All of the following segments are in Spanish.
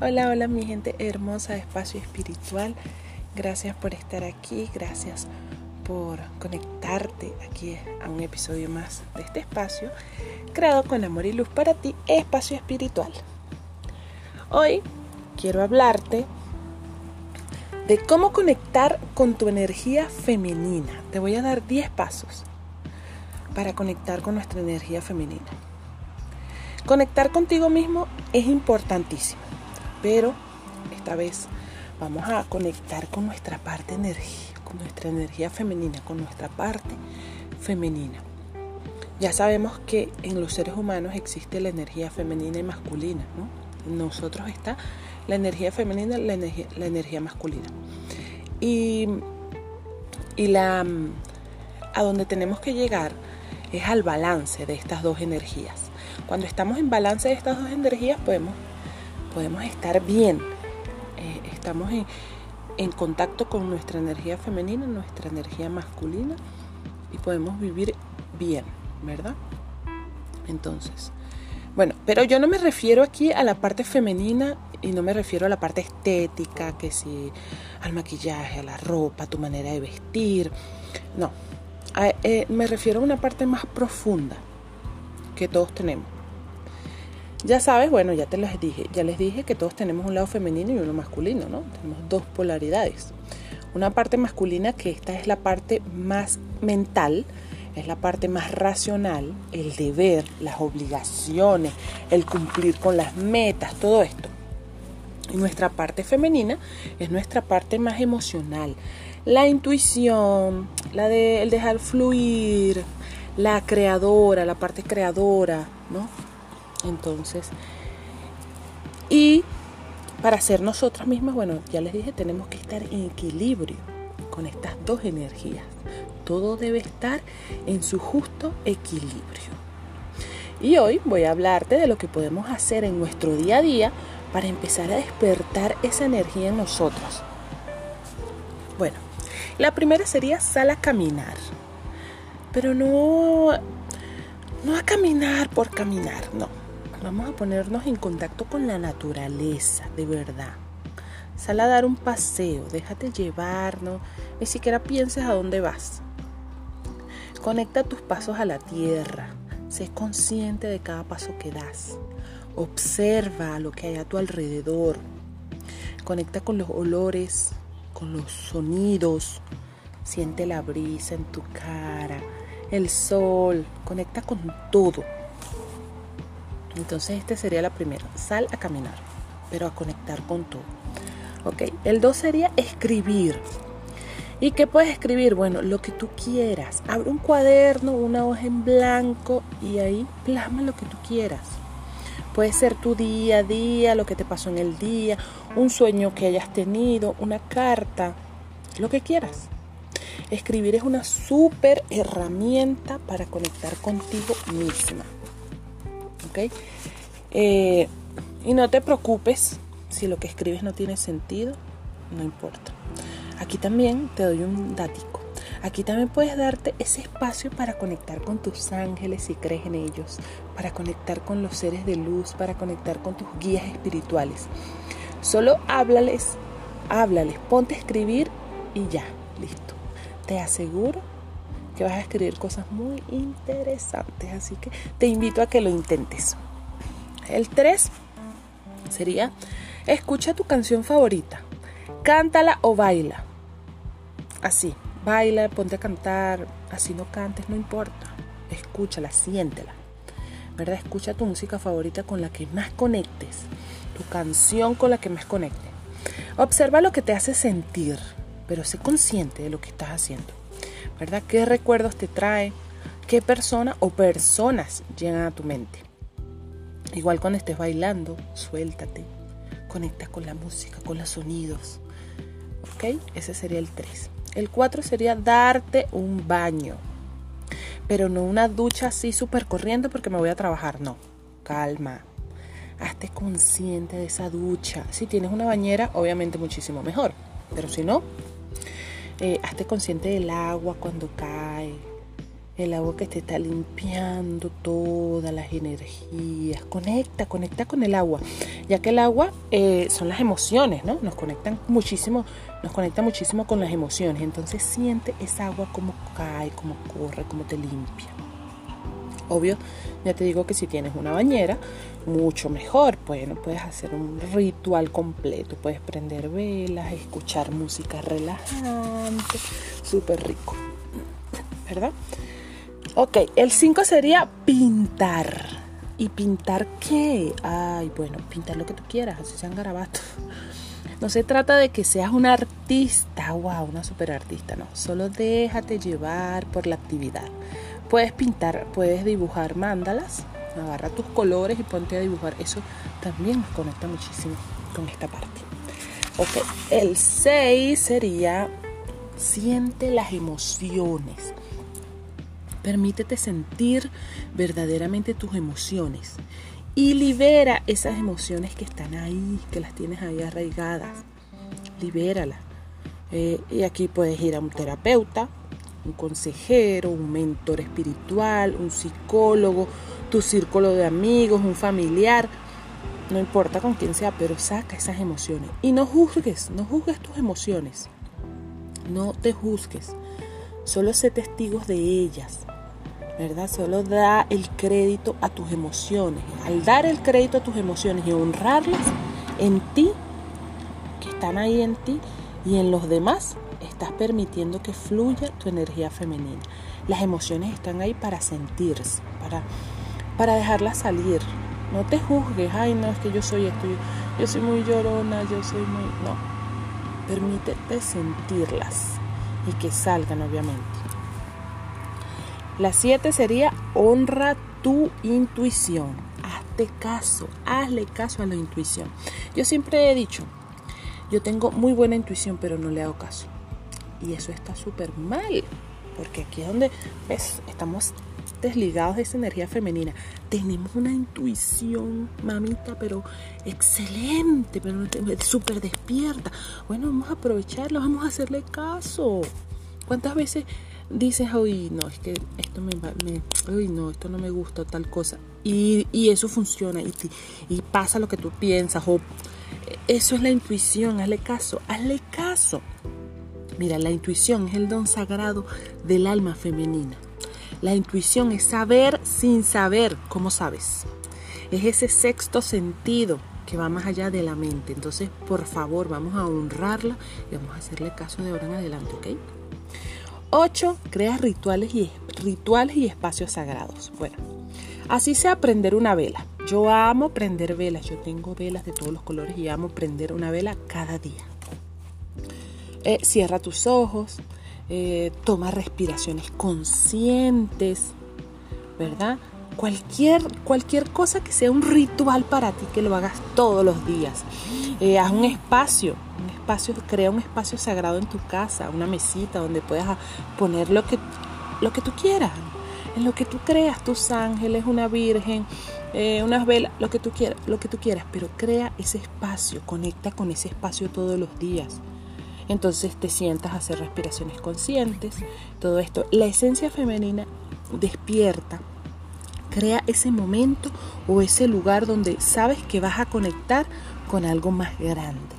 Hola, hola mi gente hermosa de Espacio Espiritual. Gracias por estar aquí, gracias por conectarte aquí a un episodio más de este espacio, creado con amor y luz para ti, Espacio Espiritual. Hoy quiero hablarte de cómo conectar con tu energía femenina. Te voy a dar 10 pasos para conectar con nuestra energía femenina. Conectar contigo mismo es importantísimo pero esta vez vamos a conectar con nuestra parte energía, con nuestra energía femenina, con nuestra parte femenina. Ya sabemos que en los seres humanos existe la energía femenina y masculina, ¿no? En nosotros está la energía femenina la energía, la energía masculina. Y, y la, a donde tenemos que llegar es al balance de estas dos energías. Cuando estamos en balance de estas dos energías podemos podemos estar bien. Eh, estamos en, contacto con nuestra energía femenina, nuestra energía masculina y podemos vivir bien, ¿verdad? Entonces, bueno, pero yo no me refiero aquí a la parte femenina y no me refiero a la parte estética, que si al maquillaje, a la ropa, a tu manera de vestir. No, eh, me refiero a una parte más profunda que todos tenemos. Ya sabes, bueno, ya te les dije, ya les dije que todos tenemos un lado femenino y uno masculino, ¿no? Tenemos dos polaridades. Una parte masculina que esta es la parte más mental, es la parte más racional, el deber, las obligaciones, el cumplir con las metas, todo esto. Y nuestra parte femenina es nuestra parte más emocional, la intuición, la de el dejar fluir, la creadora, la parte creadora, ¿no? Entonces, y para ser nosotras mismas, bueno, ya les dije, tenemos que estar en equilibrio con estas dos energías. Todo debe estar en su justo equilibrio. Y hoy voy a hablarte de lo que podemos hacer en nuestro día a día para empezar a despertar esa energía en nosotros. Bueno, la primera sería sal a caminar. Pero no no a caminar por caminar, no. Vamos a ponernos en contacto con la naturaleza, de verdad. Sal a dar un paseo, déjate llevar, no, ni siquiera pienses a dónde vas. Conecta tus pasos a la tierra, sé consciente de cada paso que das. Observa lo que hay a tu alrededor. Conecta con los olores, con los sonidos. Siente la brisa en tu cara, el sol. Conecta con todo entonces este sería la primera, sal a caminar, pero a conectar con todo. ¿Ok? El dos sería escribir. ¿Y qué puedes escribir? Bueno, lo que tú quieras. Abre un cuaderno, una hoja en blanco y ahí plasma lo que tú quieras. Puede ser tu día a día, lo que te pasó en el día, un sueño que hayas tenido, una carta, lo que quieras. Escribir es una súper herramienta para conectar contigo misma. Eh, y no te preocupes si lo que escribes no tiene sentido, no importa. Aquí también te doy un dático. Aquí también puedes darte ese espacio para conectar con tus ángeles si crees en ellos, para conectar con los seres de luz, para conectar con tus guías espirituales. Solo háblales, háblales, ponte a escribir y ya, listo. Te aseguro que vas a escribir cosas muy interesantes, así que te invito a que lo intentes. El 3 sería, escucha tu canción favorita, cántala o baila. Así, baila, ponte a cantar, así no cantes, no importa. Escúchala, siéntela. ¿Verdad? Escucha tu música favorita con la que más conectes, tu canción con la que más conectes. Observa lo que te hace sentir, pero sé consciente de lo que estás haciendo. ¿Verdad? ¿Qué recuerdos te trae? ¿Qué persona o personas llegan a tu mente? Igual cuando estés bailando, suéltate, conecta con la música, con los sonidos. ¿Ok? Ese sería el 3. El 4 sería darte un baño. Pero no una ducha así súper corriendo porque me voy a trabajar. No, calma. Hazte consciente de esa ducha. Si tienes una bañera, obviamente muchísimo mejor. Pero si no, eh, hazte consciente del agua cuando cae, el agua que te está limpiando todas las energías. Conecta, conecta con el agua, ya que el agua eh, son las emociones, ¿no? Nos conectan muchísimo, nos conecta muchísimo con las emociones. Entonces siente esa agua como cae, como corre, como te limpia. Obvio, ya te digo que si tienes una bañera, mucho mejor. Bueno, puedes hacer un ritual completo. Puedes prender velas, escuchar música relajante, súper rico. ¿Verdad? Ok, el 5 sería pintar. ¿Y pintar qué? Ay, bueno, pintar lo que tú quieras, así sean garabatos. No se trata de que seas un artista, wow, una super artista, no. Solo déjate llevar por la actividad. Puedes pintar, puedes dibujar mandalas, agarra tus colores y ponte a dibujar. Eso también nos conecta muchísimo con esta parte. Ok, el 6 sería siente las emociones. Permítete sentir verdaderamente tus emociones y libera esas emociones que están ahí, que las tienes ahí arraigadas. Libéralas. Eh, y aquí puedes ir a un terapeuta, un consejero, un mentor espiritual, un psicólogo, tu círculo de amigos, un familiar. No importa con quién sea, pero saca esas emociones. Y no juzgues, no juzgues tus emociones. No te juzgues. Solo sé testigos de ellas. ¿verdad? Solo da el crédito a tus emociones. Al dar el crédito a tus emociones y honrarlas en ti, que están ahí en ti y en los demás, estás permitiendo que fluya tu energía femenina. Las emociones están ahí para sentirse, para, para dejarlas salir. No te juzgues, ay, no, es que yo soy esto, yo soy muy llorona, yo soy muy... No, permítete sentirlas y que salgan, obviamente. La siete sería honra tu intuición. Hazte caso, hazle caso a la intuición. Yo siempre he dicho, yo tengo muy buena intuición, pero no le hago caso. Y eso está súper mal, porque aquí es donde estamos desligados de esa energía femenina. Tenemos una intuición, mamita, pero excelente, pero súper despierta. Bueno, vamos a aprovecharlo, vamos a hacerle caso. ¿Cuántas veces dices, uy, no, es que esto me, me no, esto no me gusta, tal cosa. Y, eso funciona y, y pasa lo que tú piensas. O, eso es la intuición, hazle caso, hazle caso. Mira, la intuición es el don sagrado del alma femenina. La intuición es saber sin saber, ¿cómo sabes? Es ese sexto sentido que va más allá de la mente. Entonces, por favor, vamos a honrarla y vamos a hacerle caso de ahora en adelante, ¿ok? 8. Crea rituales y, rituales y espacios sagrados. Bueno, así sea prender una vela. Yo amo prender velas. Yo tengo velas de todos los colores y amo prender una vela cada día. Eh, cierra tus ojos. Eh, toma respiraciones conscientes. ¿Verdad? Cualquier, cualquier cosa que sea un ritual para ti, que lo hagas todos los días. Eh, haz un espacio crea un espacio sagrado en tu casa, una mesita donde puedas poner lo que, lo que tú quieras, en lo que tú creas, tus ángeles, una virgen, unas velas, lo que tú quieras, lo que tú quieras, pero crea ese espacio, conecta con ese espacio todos los días. Entonces te sientas a hacer respiraciones conscientes, todo esto. La esencia femenina despierta, crea ese momento o ese lugar donde sabes que vas a conectar con algo más grande.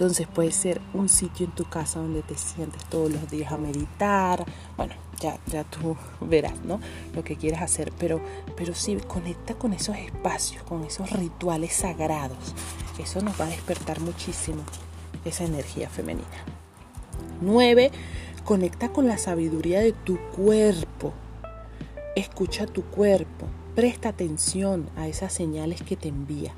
Entonces puede ser un sitio en tu casa donde te sientes todos los días a meditar. Bueno, ya, ya tú verás, ¿no? Lo que quieras hacer. Pero, pero sí, conecta con esos espacios, con esos rituales sagrados. Eso nos va a despertar muchísimo esa energía femenina. 9. Conecta con la sabiduría de tu cuerpo. Escucha tu cuerpo. Presta atención a esas señales que te envía.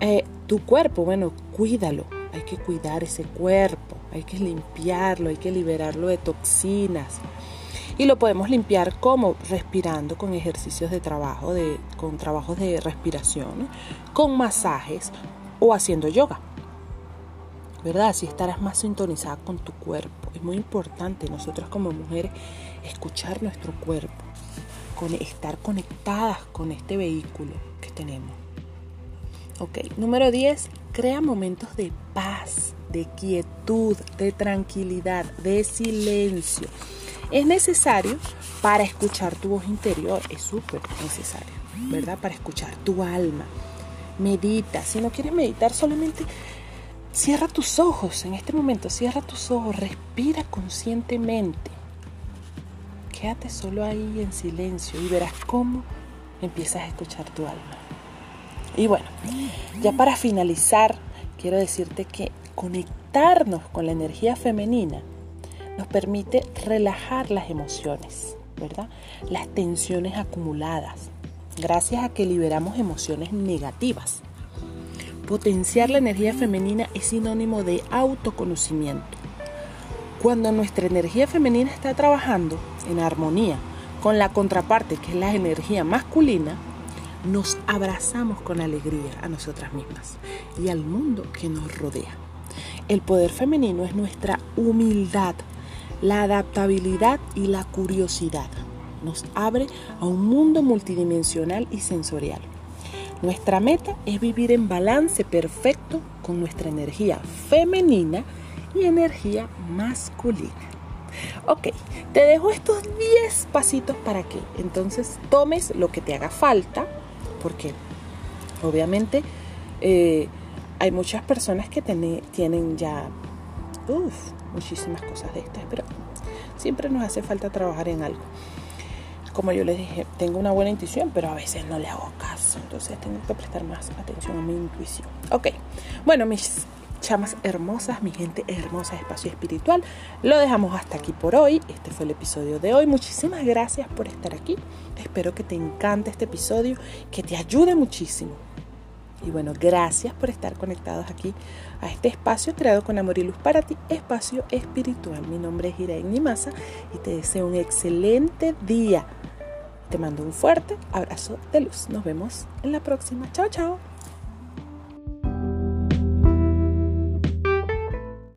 Eh, tu cuerpo, bueno, cuídalo. Hay que cuidar ese cuerpo, hay que limpiarlo, hay que liberarlo de toxinas. Y lo podemos limpiar como respirando con ejercicios de trabajo, de, con trabajos de respiración, con masajes o haciendo yoga. ¿Verdad? Así estarás más sintonizada con tu cuerpo. Es muy importante nosotras como mujeres escuchar nuestro cuerpo, con, estar conectadas con este vehículo que tenemos. Ok, número 10, crea momentos de paz, de quietud, de tranquilidad, de silencio. Es necesario para escuchar tu voz interior, es súper necesario, ¿verdad? Para escuchar tu alma. Medita, si no quieres meditar solamente Cierra tus ojos en este momento, cierra tus ojos, respira conscientemente. Quédate solo ahí en silencio y verás cómo empiezas a escuchar tu alma. Y bueno, ya para finalizar, quiero decirte que conectarnos con la energía femenina nos permite relajar las emociones, ¿verdad? Las tensiones acumuladas, gracias a que liberamos emociones negativas. Potenciar la energía femenina es sinónimo de autoconocimiento. Cuando nuestra energía femenina está trabajando en armonía con la contraparte, que es la energía masculina, nos abrazamos con alegría a nosotras mismas y al mundo que nos rodea. El poder femenino es nuestra humildad, la adaptabilidad y la curiosidad. Nos abre a un mundo multidimensional y sensorial. Nuestra meta es vivir en balance perfecto con nuestra energía femenina y energía masculina. Ok, te dejo estos 10 pasitos para que entonces tomes lo que te haga falta, porque obviamente eh, hay muchas personas que tienen ya muchísimas cosas de estas, pero siempre nos hace falta trabajar en algo como yo les dije, tengo una buena intuición, pero a veces no le hago caso. Entonces tengo que prestar más atención a mi intuición. Ok, bueno, mis chamas hermosas, mi gente hermosa espacio espiritual, lo dejamos hasta aquí por hoy. Este fue el episodio de hoy. Muchísimas gracias por estar aquí. Espero que te encante este episodio, que te ayude muchísimo. Y bueno, gracias por estar conectados aquí a este espacio creado con amor y luz para ti, espacio espiritual. Mi nombre es Irene Nimasa y te deseo un excelente día. Te mando un fuerte abrazo de luz. Nos vemos en la próxima. Chao, chao.